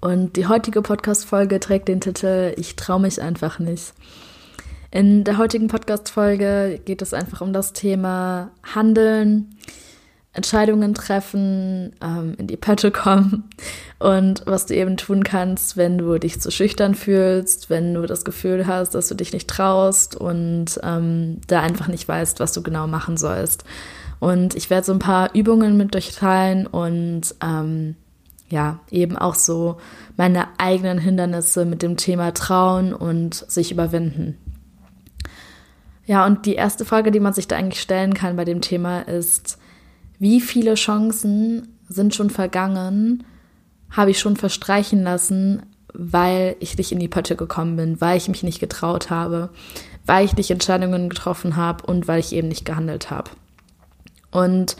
Und die heutige Podcast-Folge trägt den Titel Ich traue mich einfach nicht. In der heutigen Podcast-Folge geht es einfach um das Thema Handeln, Entscheidungen treffen, ähm, in die Pötte kommen und was du eben tun kannst, wenn du dich zu schüchtern fühlst, wenn du das Gefühl hast, dass du dich nicht traust und ähm, da einfach nicht weißt, was du genau machen sollst. Und ich werde so ein paar Übungen mit euch teilen und ähm, ja, eben auch so meine eigenen Hindernisse mit dem Thema trauen und sich überwinden. Ja, und die erste Frage, die man sich da eigentlich stellen kann bei dem Thema ist, wie viele Chancen sind schon vergangen, habe ich schon verstreichen lassen, weil ich nicht in die Pötte gekommen bin, weil ich mich nicht getraut habe, weil ich nicht Entscheidungen getroffen habe und weil ich eben nicht gehandelt habe. Und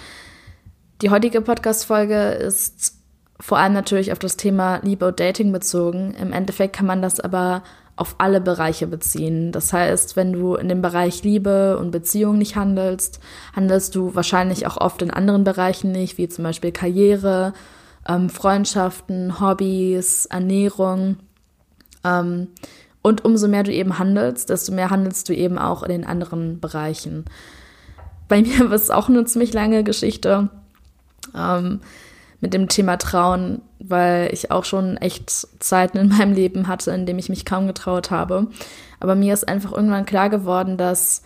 die heutige Podcast-Folge ist vor allem natürlich auf das Thema Liebe und Dating bezogen. Im Endeffekt kann man das aber auf alle Bereiche beziehen. Das heißt, wenn du in dem Bereich Liebe und Beziehung nicht handelst, handelst du wahrscheinlich auch oft in anderen Bereichen nicht, wie zum Beispiel Karriere, ähm, Freundschaften, Hobbys, Ernährung. Ähm, und umso mehr du eben handelst, desto mehr handelst du eben auch in den anderen Bereichen. Bei mir war es auch eine ziemlich lange Geschichte. Ähm, mit dem Thema Trauen, weil ich auch schon echt Zeiten in meinem Leben hatte, in denen ich mich kaum getraut habe. Aber mir ist einfach irgendwann klar geworden, dass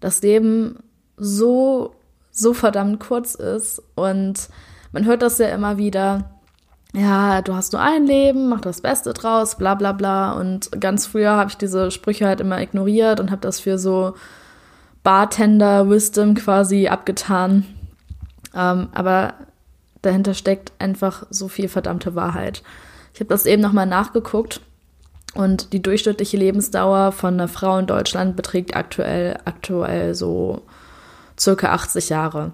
das Leben so, so verdammt kurz ist. Und man hört das ja immer wieder. Ja, du hast nur ein Leben, mach das Beste draus, bla bla bla. Und ganz früher habe ich diese Sprüche halt immer ignoriert und habe das für so Bartender-Wisdom quasi abgetan. Ähm, aber dahinter steckt einfach so viel verdammte Wahrheit. Ich habe das eben nochmal nachgeguckt und die durchschnittliche Lebensdauer von einer Frau in Deutschland beträgt aktuell, aktuell so circa 80 Jahre.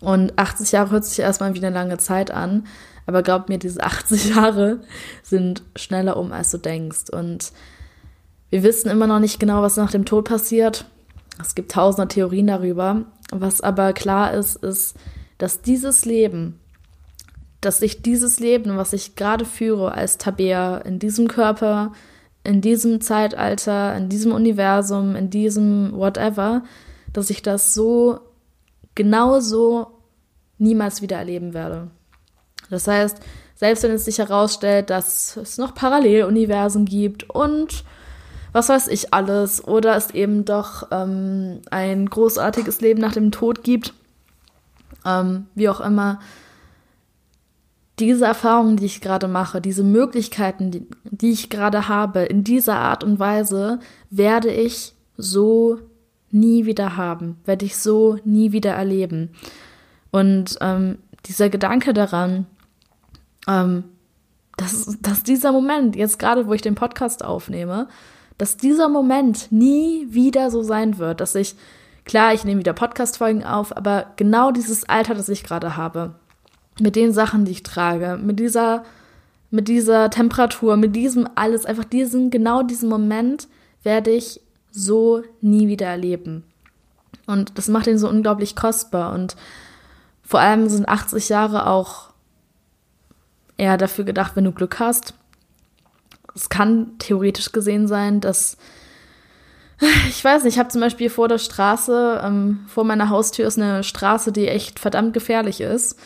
Und 80 Jahre hört sich erstmal wie eine lange Zeit an, aber glaub mir, diese 80 Jahre sind schneller um, als du denkst. Und wir wissen immer noch nicht genau, was nach dem Tod passiert. Es gibt tausende Theorien darüber. Was aber klar ist, ist, dass dieses Leben dass ich dieses Leben, was ich gerade führe als Tabea, in diesem Körper, in diesem Zeitalter, in diesem Universum, in diesem whatever, dass ich das so genau so niemals wieder erleben werde. Das heißt, selbst wenn es sich herausstellt, dass es noch Paralleluniversen gibt und was weiß ich alles, oder es eben doch ähm, ein großartiges Leben nach dem Tod gibt, ähm, wie auch immer, diese Erfahrungen, die ich gerade mache, diese Möglichkeiten, die, die ich gerade habe, in dieser Art und Weise, werde ich so nie wieder haben, werde ich so nie wieder erleben. Und ähm, dieser Gedanke daran, ähm, dass, dass dieser Moment, jetzt gerade wo ich den Podcast aufnehme, dass dieser Moment nie wieder so sein wird, dass ich, klar, ich nehme wieder Podcast-Folgen auf, aber genau dieses Alter, das ich gerade habe, mit den Sachen, die ich trage, mit dieser, mit dieser Temperatur, mit diesem alles, einfach diesen, genau diesen Moment werde ich so nie wieder erleben. Und das macht ihn so unglaublich kostbar. Und vor allem sind 80 Jahre auch eher dafür gedacht, wenn du Glück hast. Es kann theoretisch gesehen sein, dass ich weiß nicht, ich habe zum Beispiel vor der Straße, ähm, vor meiner Haustür ist eine Straße, die echt verdammt gefährlich ist.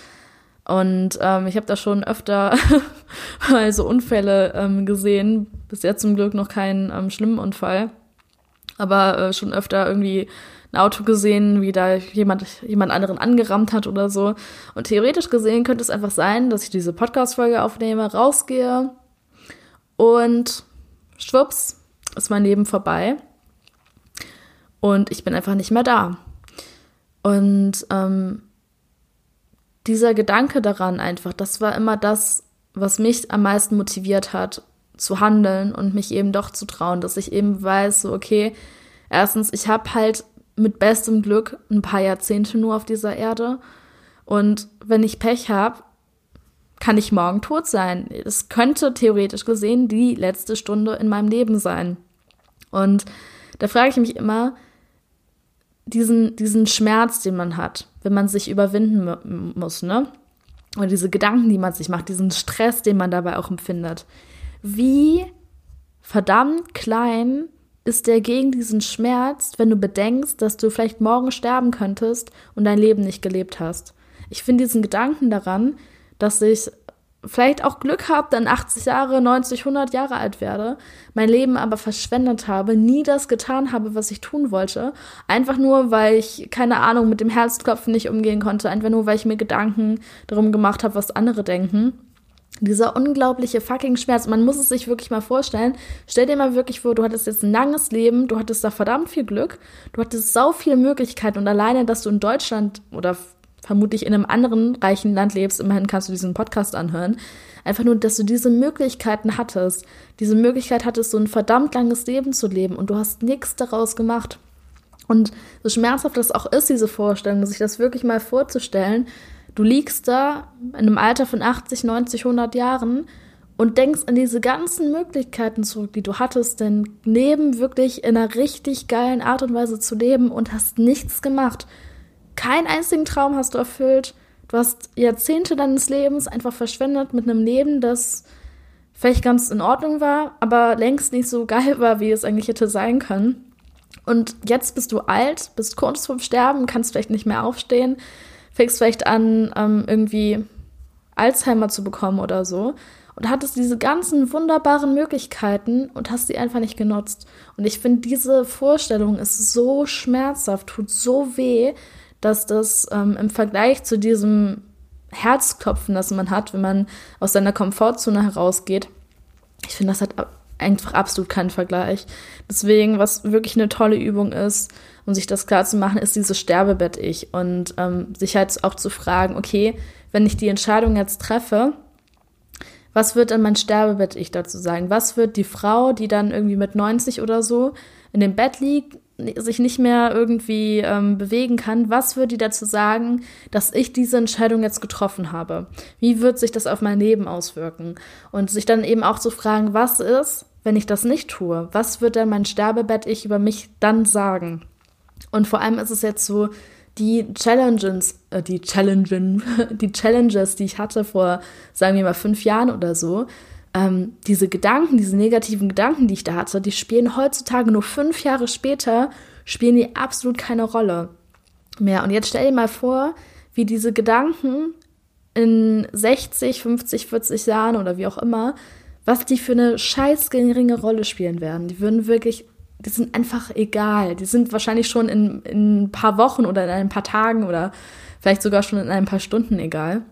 Und ähm, ich habe da schon öfter mal so Unfälle ähm, gesehen. Bisher zum Glück noch keinen ähm, schlimmen Unfall. Aber äh, schon öfter irgendwie ein Auto gesehen, wie da jemand, jemand anderen angerammt hat oder so. Und theoretisch gesehen könnte es einfach sein, dass ich diese Podcast-Folge aufnehme, rausgehe und schwupps, ist mein Leben vorbei. Und ich bin einfach nicht mehr da. Und ähm, dieser Gedanke daran einfach, das war immer das, was mich am meisten motiviert hat, zu handeln und mich eben doch zu trauen, dass ich eben weiß, so okay, erstens, ich habe halt mit bestem Glück ein paar Jahrzehnte nur auf dieser Erde und wenn ich Pech habe, kann ich morgen tot sein. Es könnte theoretisch gesehen die letzte Stunde in meinem Leben sein. Und da frage ich mich immer, diesen, diesen Schmerz, den man hat, wenn man sich überwinden muss, ne? Oder diese Gedanken, die man sich macht, diesen Stress, den man dabei auch empfindet. Wie verdammt klein ist der gegen diesen Schmerz, wenn du bedenkst, dass du vielleicht morgen sterben könntest und dein Leben nicht gelebt hast. Ich finde diesen Gedanken daran, dass ich vielleicht auch Glück habe, dann 80 Jahre, 90, 100 Jahre alt werde, mein Leben aber verschwendet habe, nie das getan habe, was ich tun wollte, einfach nur, weil ich, keine Ahnung, mit dem Herzklopfen nicht umgehen konnte, einfach nur, weil ich mir Gedanken darum gemacht habe, was andere denken. Dieser unglaubliche fucking Schmerz, man muss es sich wirklich mal vorstellen. Stell dir mal wirklich vor, du hattest jetzt ein langes Leben, du hattest da verdammt viel Glück, du hattest sau viele Möglichkeiten und alleine, dass du in Deutschland oder vermutlich in einem anderen reichen Land lebst, immerhin kannst du diesen Podcast anhören. Einfach nur, dass du diese Möglichkeiten hattest. Diese Möglichkeit hattest, so ein verdammt langes Leben zu leben und du hast nichts daraus gemacht. Und so schmerzhaft das auch ist, diese Vorstellung, sich das wirklich mal vorzustellen, du liegst da in einem Alter von 80, 90, 100 Jahren und denkst an diese ganzen Möglichkeiten zurück, die du hattest, denn Leben wirklich in einer richtig geilen Art und Weise zu leben und hast nichts gemacht. Keinen einzigen Traum hast du erfüllt. Du hast Jahrzehnte deines Lebens einfach verschwendet mit einem Leben, das vielleicht ganz in Ordnung war, aber längst nicht so geil war, wie es eigentlich hätte sein können. Und jetzt bist du alt, bist kurz vorm Sterben, kannst vielleicht nicht mehr aufstehen, fängst vielleicht an, ähm, irgendwie Alzheimer zu bekommen oder so und hattest diese ganzen wunderbaren Möglichkeiten und hast sie einfach nicht genutzt. Und ich finde, diese Vorstellung ist so schmerzhaft, tut so weh, dass das ähm, im Vergleich zu diesem Herzklopfen, das man hat, wenn man aus seiner Komfortzone herausgeht, ich finde, das hat einfach absolut keinen Vergleich. Deswegen, was wirklich eine tolle Übung ist, um sich das klar zu machen, ist dieses Sterbebett-Ich und ähm, sich halt auch zu fragen, okay, wenn ich die Entscheidung jetzt treffe, was wird dann mein Sterbebett-Ich dazu sagen? Was wird die Frau, die dann irgendwie mit 90 oder so in dem Bett liegt, sich nicht mehr irgendwie ähm, bewegen kann, was würde die dazu sagen, dass ich diese Entscheidung jetzt getroffen habe? Wie wird sich das auf mein Leben auswirken? Und sich dann eben auch zu fragen, was ist, wenn ich das nicht tue? Was wird dann mein Sterbebett ich über mich dann sagen? Und vor allem ist es jetzt so, die Challenges, äh, die Challenges, die Challenges, die ich hatte vor, sagen wir mal, fünf Jahren oder so, ähm, diese Gedanken, diese negativen Gedanken, die ich da hatte, die spielen heutzutage nur fünf Jahre später, spielen die absolut keine Rolle mehr. Und jetzt stell dir mal vor, wie diese Gedanken in 60, 50, 40 Jahren oder wie auch immer, was die für eine scheiß geringe Rolle spielen werden. Die würden wirklich, die sind einfach egal. Die sind wahrscheinlich schon in, in ein paar Wochen oder in ein paar Tagen oder vielleicht sogar schon in ein paar Stunden egal.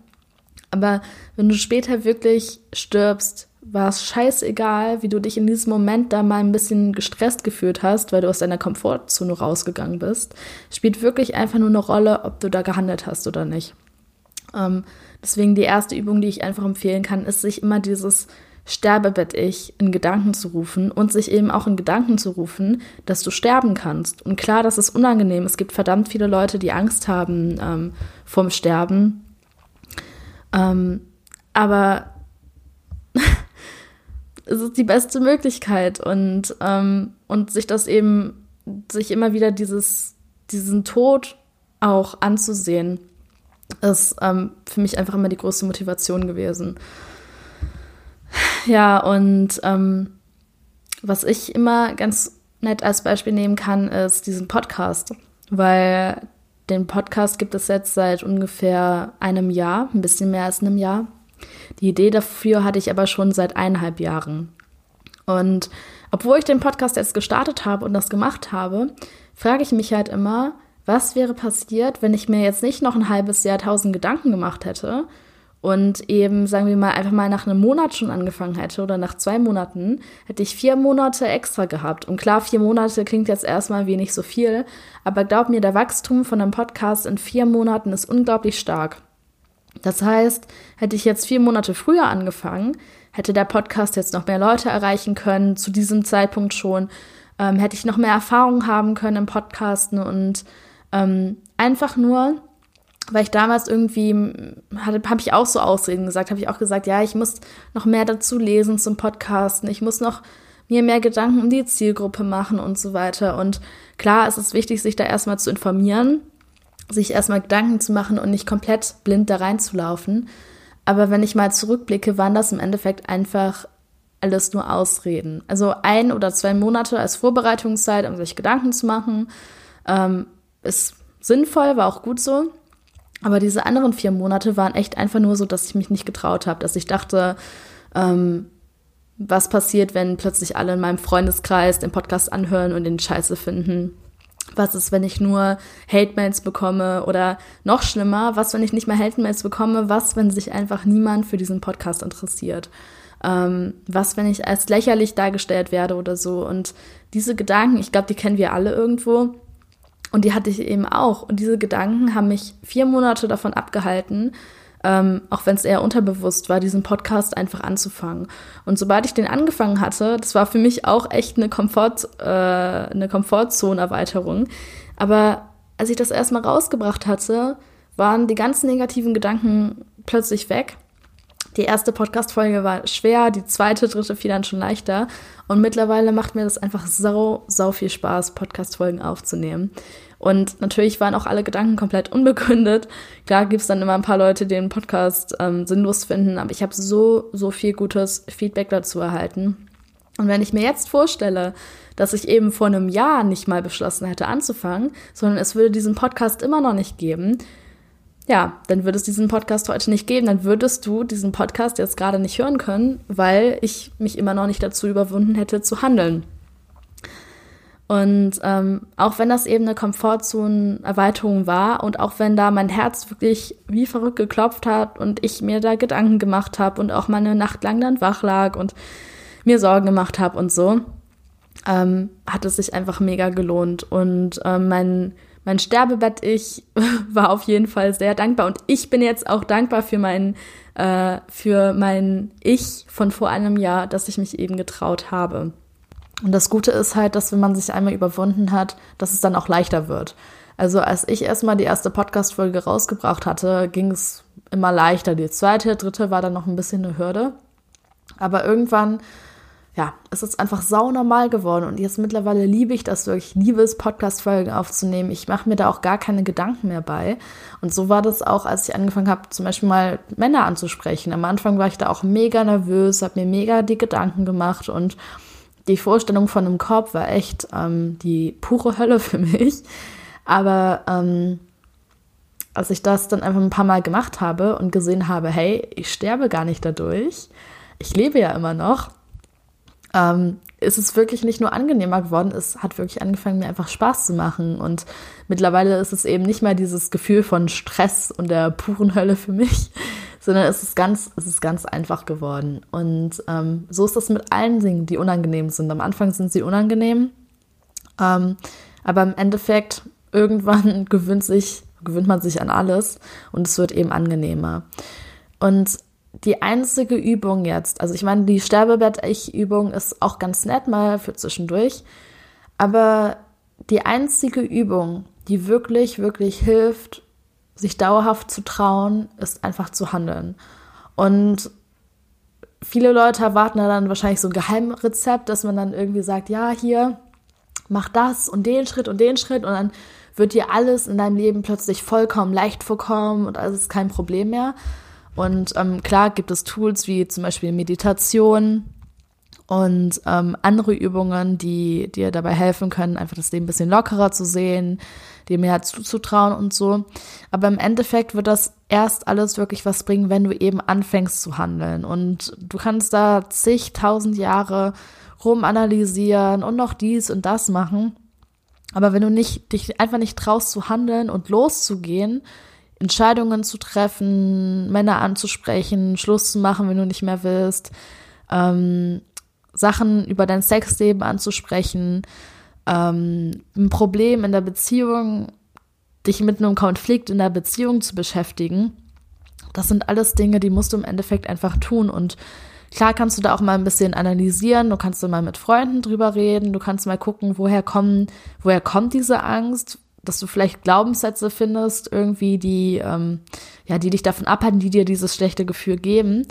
Aber wenn du später wirklich stirbst, war es scheißegal, wie du dich in diesem Moment da mal ein bisschen gestresst gefühlt hast, weil du aus deiner Komfortzone rausgegangen bist. Spielt wirklich einfach nur eine Rolle, ob du da gehandelt hast oder nicht. Ähm, deswegen die erste Übung, die ich einfach empfehlen kann, ist, sich immer dieses Sterbebett-Ich in Gedanken zu rufen und sich eben auch in Gedanken zu rufen, dass du sterben kannst. Und klar, das ist unangenehm. Es gibt verdammt viele Leute, die Angst haben ähm, vom Sterben. Ähm, aber es ist die beste Möglichkeit und, ähm, und sich das eben, sich immer wieder dieses, diesen Tod auch anzusehen, ist ähm, für mich einfach immer die größte Motivation gewesen. Ja, und ähm, was ich immer ganz nett als Beispiel nehmen kann, ist diesen Podcast, weil den Podcast gibt es jetzt seit ungefähr einem Jahr, ein bisschen mehr als einem Jahr. Die Idee dafür hatte ich aber schon seit eineinhalb Jahren. Und obwohl ich den Podcast jetzt gestartet habe und das gemacht habe, frage ich mich halt immer, was wäre passiert, wenn ich mir jetzt nicht noch ein halbes Jahr tausend Gedanken gemacht hätte und eben, sagen wir mal, einfach mal nach einem Monat schon angefangen hätte oder nach zwei Monaten, hätte ich vier Monate extra gehabt. Und klar, vier Monate klingt jetzt erstmal wie nicht so viel, aber glaub mir, der Wachstum von einem Podcast in vier Monaten ist unglaublich stark. Das heißt, hätte ich jetzt vier Monate früher angefangen, hätte der Podcast jetzt noch mehr Leute erreichen können, zu diesem Zeitpunkt schon, ähm, hätte ich noch mehr Erfahrung haben können im Podcasten und ähm, einfach nur, weil ich damals irgendwie habe ich auch so Ausreden gesagt, habe ich auch gesagt, ja, ich muss noch mehr dazu lesen zum Podcasten, ich muss noch mir mehr Gedanken um die Zielgruppe machen und so weiter. Und klar, es ist wichtig, sich da erstmal zu informieren, sich erstmal Gedanken zu machen und nicht komplett blind da reinzulaufen. Aber wenn ich mal zurückblicke, waren das im Endeffekt einfach alles nur Ausreden. Also ein oder zwei Monate als Vorbereitungszeit, um sich Gedanken zu machen, ähm, ist sinnvoll, war auch gut so. Aber diese anderen vier Monate waren echt einfach nur so, dass ich mich nicht getraut habe, dass ich dachte, ähm, was passiert, wenn plötzlich alle in meinem Freundeskreis den Podcast anhören und den Scheiße finden. Was ist, wenn ich nur Hate-Mails bekomme? Oder noch schlimmer, was, wenn ich nicht mehr Hate-Mails bekomme? Was, wenn sich einfach niemand für diesen Podcast interessiert? Ähm, was, wenn ich als lächerlich dargestellt werde oder so? Und diese Gedanken, ich glaube, die kennen wir alle irgendwo. Und die hatte ich eben auch. Und diese Gedanken haben mich vier Monate davon abgehalten, ähm, auch wenn es eher unterbewusst war, diesen Podcast einfach anzufangen. Und sobald ich den angefangen hatte, das war für mich auch echt eine, Komfort, äh, eine Komfortzone-Erweiterung. Aber als ich das erstmal rausgebracht hatte, waren die ganzen negativen Gedanken plötzlich weg. Die erste Podcast-Folge war schwer, die zweite, dritte fiel dann schon leichter. Und mittlerweile macht mir das einfach sau, sau viel Spaß, Podcast-Folgen aufzunehmen. Und natürlich waren auch alle Gedanken komplett unbegründet. Klar gibt es dann immer ein paar Leute, die den Podcast ähm, sinnlos finden, aber ich habe so, so viel gutes Feedback dazu erhalten. Und wenn ich mir jetzt vorstelle, dass ich eben vor einem Jahr nicht mal beschlossen hätte anzufangen, sondern es würde diesen Podcast immer noch nicht geben, ja, dann würde es diesen Podcast heute nicht geben. Dann würdest du diesen Podcast jetzt gerade nicht hören können, weil ich mich immer noch nicht dazu überwunden hätte zu handeln. Und ähm, auch wenn das eben eine Komfortzonenerweiterung war und auch wenn da mein Herz wirklich wie verrückt geklopft hat und ich mir da Gedanken gemacht habe und auch mal eine Nacht lang dann wach lag und mir Sorgen gemacht habe und so, ähm, hat es sich einfach mega gelohnt. Und ähm, mein, mein Sterbebett-Ich war auf jeden Fall sehr dankbar. Und ich bin jetzt auch dankbar für mein, äh, für mein Ich von vor einem Jahr, dass ich mich eben getraut habe. Und das Gute ist halt, dass wenn man sich einmal überwunden hat, dass es dann auch leichter wird. Also als ich erstmal die erste Podcast-Folge rausgebracht hatte, ging es immer leichter. Die zweite, dritte war dann noch ein bisschen eine Hürde. Aber irgendwann, ja, ist es einfach saunormal geworden. Und jetzt mittlerweile liebe ich das wirklich. Ich liebe es, Podcast-Folgen aufzunehmen. Ich mache mir da auch gar keine Gedanken mehr bei. Und so war das auch, als ich angefangen habe, zum Beispiel mal Männer anzusprechen. Am Anfang war ich da auch mega nervös, habe mir mega die Gedanken gemacht und die Vorstellung von einem Korb war echt ähm, die pure Hölle für mich. Aber ähm, als ich das dann einfach ein paar Mal gemacht habe und gesehen habe, hey, ich sterbe gar nicht dadurch, ich lebe ja immer noch, ähm, ist es wirklich nicht nur angenehmer geworden, es hat wirklich angefangen, mir einfach Spaß zu machen. Und mittlerweile ist es eben nicht mehr dieses Gefühl von Stress und der puren Hölle für mich, sondern es ist ganz, es ist ganz einfach geworden. Und ähm, so ist das mit allen Dingen, die unangenehm sind. Am Anfang sind sie unangenehm, ähm, aber im Endeffekt irgendwann gewöhnt sich, gewöhnt man sich an alles und es wird eben angenehmer. Und die einzige Übung jetzt, also ich meine, die Sterbebett-Ich-Übung ist auch ganz nett mal für zwischendurch, aber die einzige Übung, die wirklich, wirklich hilft, sich dauerhaft zu trauen, ist einfach zu handeln. Und viele Leute erwarten dann wahrscheinlich so ein Geheimrezept, dass man dann irgendwie sagt, ja, hier, mach das und den Schritt und den Schritt und dann wird dir alles in deinem Leben plötzlich vollkommen leicht vorkommen und alles ist kein Problem mehr. Und ähm, klar gibt es Tools wie zum Beispiel Meditation, und ähm, andere Übungen, die dir dabei helfen können, einfach das Leben ein bisschen lockerer zu sehen, dir mehr zuzutrauen und so. Aber im Endeffekt wird das erst alles wirklich was bringen, wenn du eben anfängst zu handeln. Und du kannst da zigtausend Jahre rumanalysieren und noch dies und das machen. Aber wenn du nicht, dich einfach nicht traust zu handeln und loszugehen, Entscheidungen zu treffen, Männer anzusprechen, Schluss zu machen, wenn du nicht mehr willst, ähm, Sachen über dein Sexleben anzusprechen, ähm, ein Problem in der Beziehung, dich mit einem Konflikt in der Beziehung zu beschäftigen. Das sind alles Dinge, die musst du im Endeffekt einfach tun. Und Klar kannst du da auch mal ein bisschen analysieren, du kannst da mal mit Freunden drüber reden, du kannst mal gucken, woher kommen, woher kommt diese Angst, dass du vielleicht Glaubenssätze findest, irgendwie, die, ähm, ja, die dich davon abhalten, die dir dieses schlechte Gefühl geben.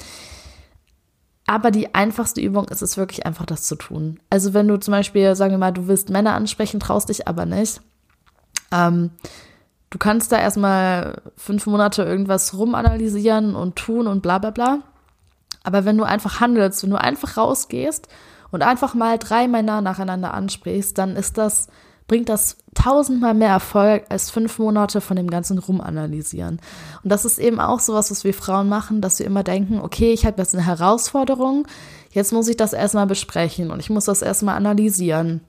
Aber die einfachste Übung ist es wirklich einfach, das zu tun. Also wenn du zum Beispiel, sagen wir mal, du willst Männer ansprechen, traust dich aber nicht. Ähm, du kannst da erstmal fünf Monate irgendwas rumanalysieren und tun und bla bla bla. Aber wenn du einfach handelst, wenn du einfach rausgehst und einfach mal drei Männer nacheinander ansprichst, dann ist das, bringt das tausendmal mehr Erfolg als fünf Monate von dem ganzen Rumanalysieren. Und das ist eben auch sowas, was wir Frauen machen, dass wir immer denken, okay, ich habe jetzt eine Herausforderung, jetzt muss ich das erstmal besprechen und ich muss das erstmal analysieren.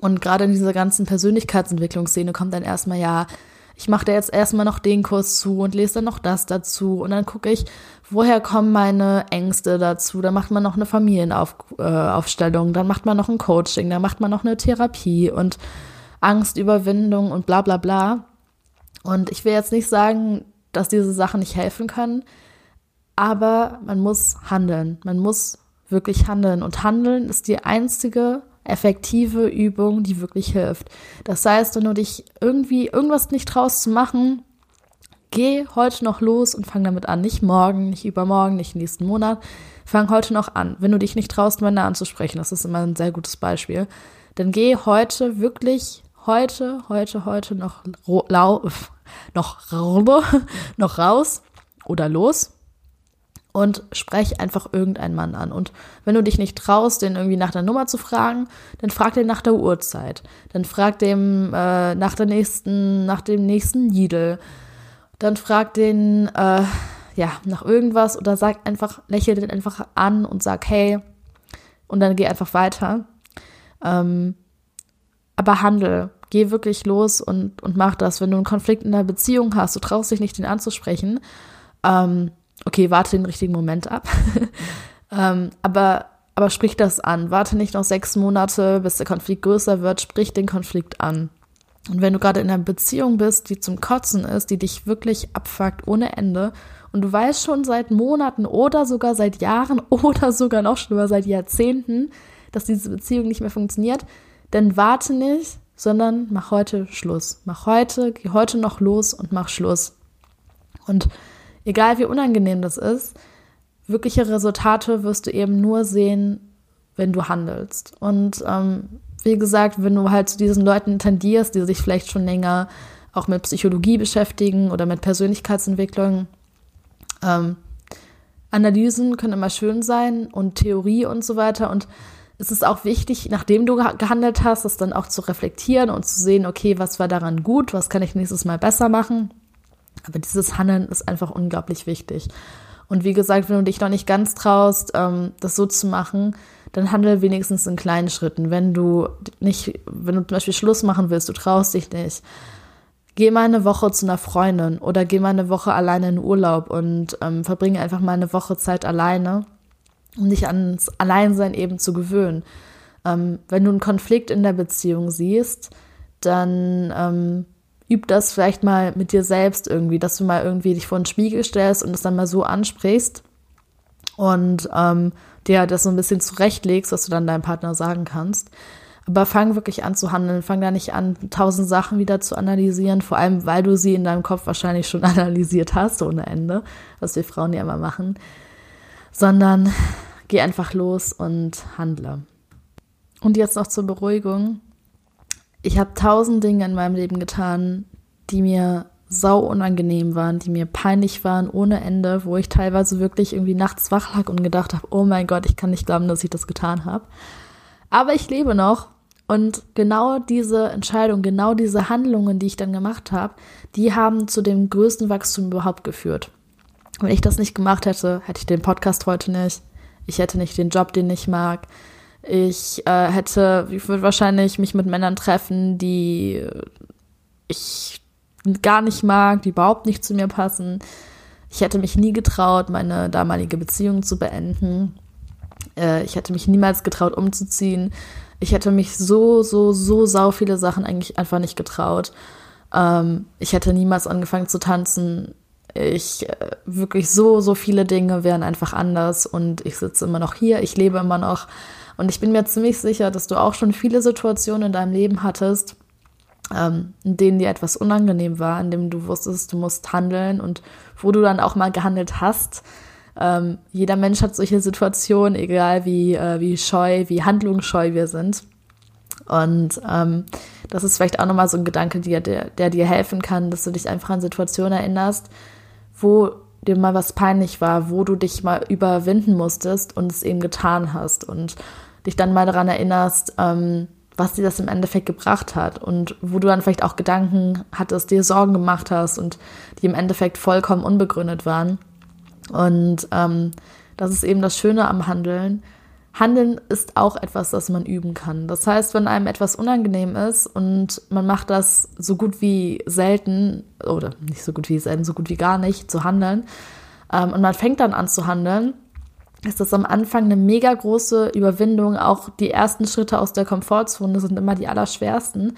Und gerade in dieser ganzen Persönlichkeitsentwicklungsszene kommt dann erstmal, ja, ich mache da jetzt erstmal noch den Kurs zu und lese dann noch das dazu und dann gucke ich, woher kommen meine Ängste dazu. Dann macht man noch eine Familienaufstellung, äh, dann macht man noch ein Coaching, dann macht man noch eine Therapie und Angstüberwindung und bla bla bla. Und ich will jetzt nicht sagen, dass diese Sachen nicht helfen können, aber man muss handeln. Man muss wirklich handeln. Und handeln ist die einzige effektive Übung, die wirklich hilft. Das heißt, wenn du dich irgendwie irgendwas nicht traust zu machen, geh heute noch los und fang damit an. Nicht morgen, nicht übermorgen, nicht nächsten Monat. Fang heute noch an. Wenn du dich nicht traust, Männer anzusprechen, das ist immer ein sehr gutes Beispiel, dann geh heute wirklich, heute, heute, heute noch lau, noch, noch raus oder los und sprech einfach irgendeinen Mann an. Und wenn du dich nicht traust, den irgendwie nach der Nummer zu fragen, dann frag den nach der Uhrzeit. Dann frag dem äh, nach der nächsten, nach dem nächsten Lidl. Dann frag den, äh, ja, nach irgendwas oder sag einfach, lächel den einfach an und sag, hey, und dann geh einfach weiter. Ähm, aber handel, geh wirklich los und, und mach das. Wenn du einen Konflikt in der Beziehung hast, du traust dich nicht, den anzusprechen, ähm, okay, warte den richtigen Moment ab. ähm, aber, aber sprich das an. Warte nicht noch sechs Monate, bis der Konflikt größer wird. Sprich den Konflikt an. Und wenn du gerade in einer Beziehung bist, die zum Kotzen ist, die dich wirklich abfuckt ohne Ende, und du weißt schon seit Monaten oder sogar seit Jahren oder sogar noch schlimmer seit Jahrzehnten, dass diese Beziehung nicht mehr funktioniert, dann warte nicht, sondern mach heute Schluss. Mach heute, geh heute noch los und mach Schluss. Und egal wie unangenehm das ist, wirkliche Resultate wirst du eben nur sehen, wenn du handelst. Und ähm, wie gesagt, wenn du halt zu diesen Leuten tendierst, die sich vielleicht schon länger auch mit Psychologie beschäftigen oder mit Persönlichkeitsentwicklung, ähm, Analysen können immer schön sein und Theorie und so weiter. Und es ist auch wichtig, nachdem du gehandelt hast, das dann auch zu reflektieren und zu sehen, okay, was war daran gut, was kann ich nächstes Mal besser machen. Aber dieses Handeln ist einfach unglaublich wichtig. Und wie gesagt, wenn du dich noch nicht ganz traust, ähm, das so zu machen, dann handel wenigstens in kleinen Schritten. Wenn du nicht, wenn du zum Beispiel Schluss machen willst, du traust dich nicht, geh mal eine Woche zu einer Freundin oder geh mal eine Woche alleine in Urlaub und ähm, verbringe einfach mal eine Woche Zeit alleine, um dich ans Alleinsein eben zu gewöhnen. Ähm, wenn du einen Konflikt in der Beziehung siehst, dann ähm, üb das vielleicht mal mit dir selbst irgendwie, dass du mal irgendwie dich vor den Spiegel stellst und es dann mal so ansprichst und ähm, dir das so ein bisschen zurechtlegst, was du dann deinem Partner sagen kannst. Aber fang wirklich an zu handeln, fang da nicht an, tausend Sachen wieder zu analysieren, vor allem weil du sie in deinem Kopf wahrscheinlich schon analysiert hast ohne Ende, was wir Frauen ja immer machen, sondern geh einfach los und handle. Und jetzt noch zur Beruhigung ich habe tausend Dinge in meinem Leben getan, die mir sau unangenehm waren, die mir peinlich waren ohne Ende, wo ich teilweise wirklich irgendwie nachts wach lag und gedacht habe, oh mein Gott, ich kann nicht glauben, dass ich das getan habe. Aber ich lebe noch und genau diese Entscheidung, genau diese Handlungen, die ich dann gemacht habe, die haben zu dem größten Wachstum überhaupt geführt. Wenn ich das nicht gemacht hätte, hätte ich den Podcast heute nicht. Ich hätte nicht den Job, den ich mag. Ich äh, hätte, ich würde wahrscheinlich mich mit Männern treffen, die ich gar nicht mag, die überhaupt nicht zu mir passen. Ich hätte mich nie getraut, meine damalige Beziehung zu beenden. Äh, ich hätte mich niemals getraut, umzuziehen. Ich hätte mich so, so, so sau viele Sachen eigentlich einfach nicht getraut. Ähm, ich hätte niemals angefangen zu tanzen. ich äh, wirklich so, so viele Dinge wären einfach anders und ich sitze immer noch hier, ich lebe immer noch. Und ich bin mir ziemlich sicher, dass du auch schon viele Situationen in deinem Leben hattest, ähm, in denen dir etwas unangenehm war, in dem du wusstest, du musst handeln und wo du dann auch mal gehandelt hast. Ähm, jeder Mensch hat solche Situationen, egal wie, äh, wie scheu, wie handlungsscheu wir sind. Und ähm, das ist vielleicht auch nochmal so ein Gedanke, der, der, der dir helfen kann, dass du dich einfach an Situationen erinnerst, wo dir mal was peinlich war, wo du dich mal überwinden musstest und es eben getan hast und dich dann mal daran erinnerst, ähm, was dir das im Endeffekt gebracht hat und wo du dann vielleicht auch Gedanken hattest, dir Sorgen gemacht hast und die im Endeffekt vollkommen unbegründet waren. Und ähm, das ist eben das Schöne am Handeln. Handeln ist auch etwas, das man üben kann. Das heißt, wenn einem etwas unangenehm ist und man macht das so gut wie selten, oder nicht so gut wie selten, so gut wie gar nicht, zu handeln, ähm, und man fängt dann an zu handeln, ist das am Anfang eine mega große Überwindung. Auch die ersten Schritte aus der Komfortzone sind immer die allerschwersten.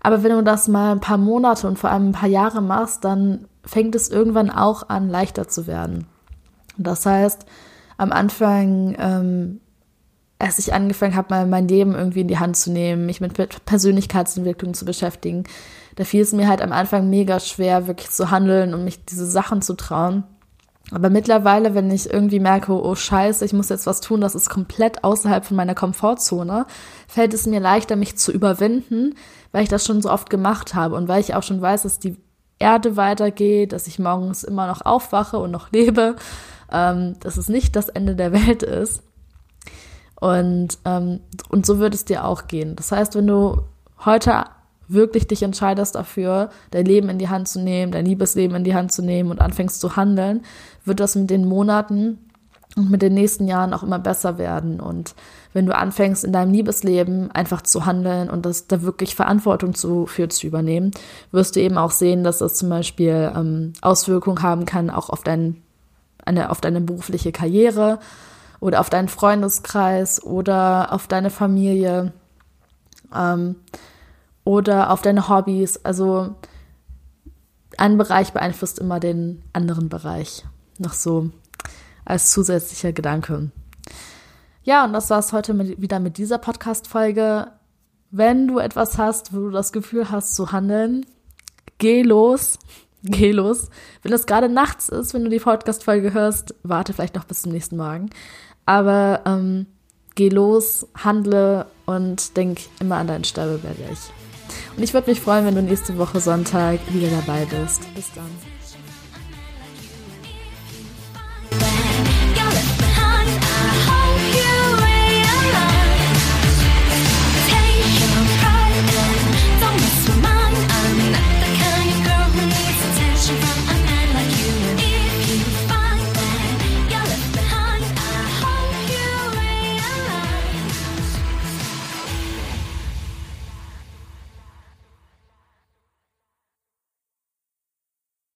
Aber wenn du das mal ein paar Monate und vor allem ein paar Jahre machst, dann fängt es irgendwann auch an, leichter zu werden. Das heißt, am Anfang, ähm, als ich angefangen habe, mal mein Leben irgendwie in die Hand zu nehmen, mich mit Persönlichkeitsentwicklung zu beschäftigen, da fiel es mir halt am Anfang mega schwer, wirklich zu handeln und mich diese Sachen zu trauen. Aber mittlerweile, wenn ich irgendwie merke, oh scheiße, ich muss jetzt was tun, das ist komplett außerhalb von meiner Komfortzone, fällt es mir leichter, mich zu überwinden, weil ich das schon so oft gemacht habe und weil ich auch schon weiß, dass die Erde weitergeht, dass ich morgens immer noch aufwache und noch lebe, ähm, dass es nicht das Ende der Welt ist. Und, ähm, und so wird es dir auch gehen. Das heißt, wenn du heute wirklich dich entscheidest dafür, dein Leben in die Hand zu nehmen, dein Liebesleben in die Hand zu nehmen und anfängst zu handeln, wird das mit den Monaten und mit den nächsten Jahren auch immer besser werden. Und wenn du anfängst, in deinem Liebesleben einfach zu handeln und das da wirklich Verantwortung zu, für zu übernehmen, wirst du eben auch sehen, dass das zum Beispiel ähm, Auswirkungen haben kann, auch auf, dein, eine, auf deine berufliche Karriere oder auf deinen Freundeskreis oder auf deine Familie. Ähm, oder auf deine Hobbys. Also ein Bereich beeinflusst immer den anderen Bereich. Noch so als zusätzlicher Gedanke. Ja, und das war es heute mit, wieder mit dieser Podcast-Folge. Wenn du etwas hast, wo du das Gefühl hast zu handeln, geh los. Geh los. Wenn es gerade nachts ist, wenn du die Podcast-Folge hörst, warte vielleicht noch bis zum nächsten Morgen. Aber ähm, geh los, handle und denk immer an deinen Sterbebett. Und ich würde mich freuen, wenn du nächste Woche Sonntag wieder dabei bist. Bis dann.